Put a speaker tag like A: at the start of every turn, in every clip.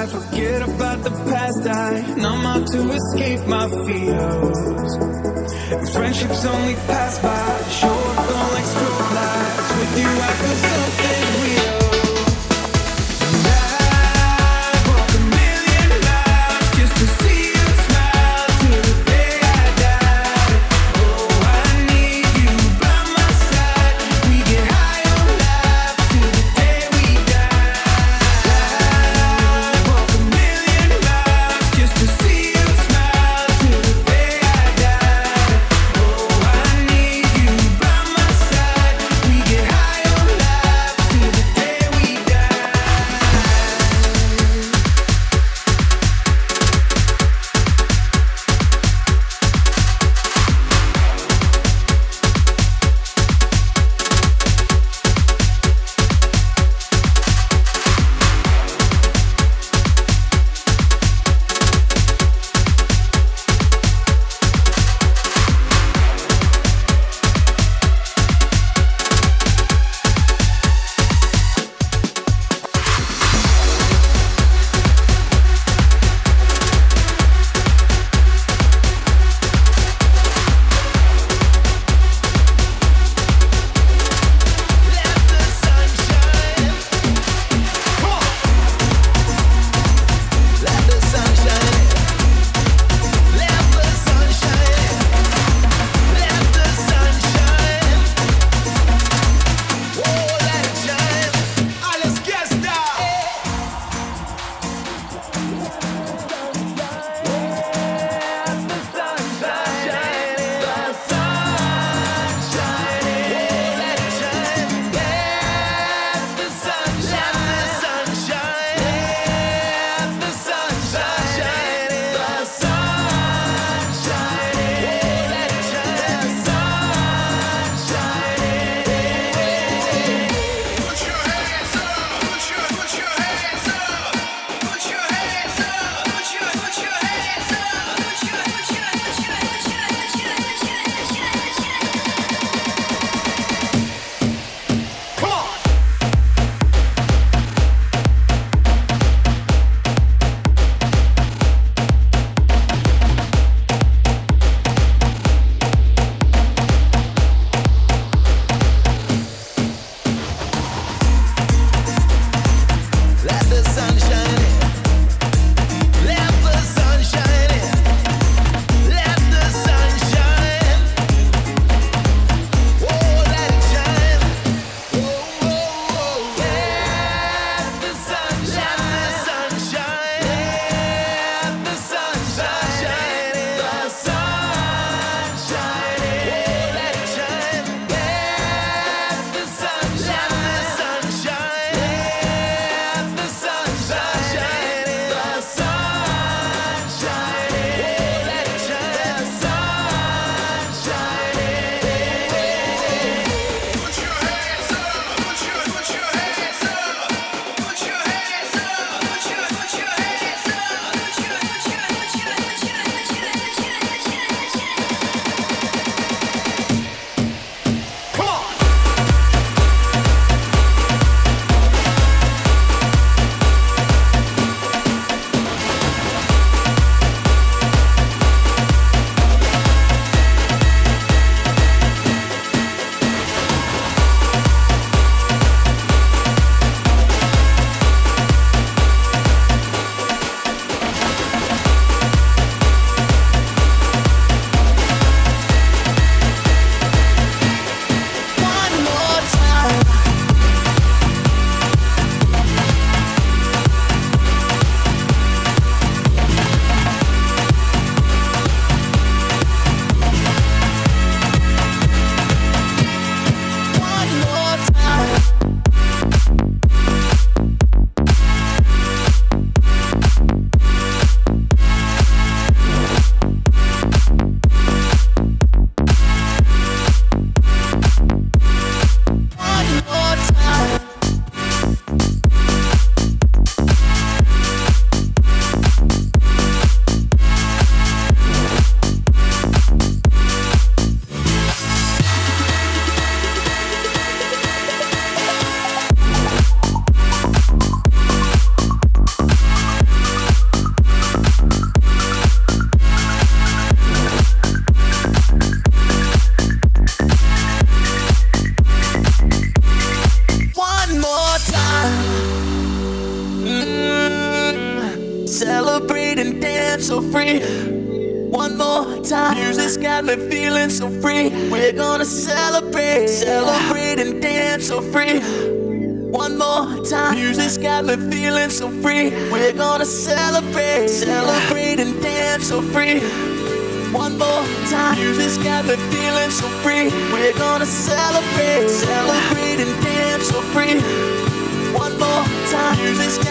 A: I
B: forget about the past. I numb out to escape my fears. Friendships only pass by. short up on like strobe lights. With you, I feel something real.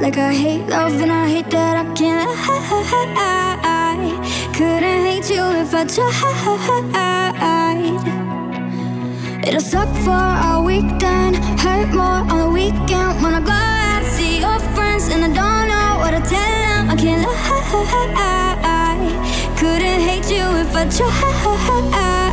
C: Like I hate love and I hate that I can't lie. Couldn't hate you if I tried. It'll suck for a weekend, hurt more on the weekend when I go out see your friends and I don't know what to tell them. I can't lie. Couldn't hate you if I tried.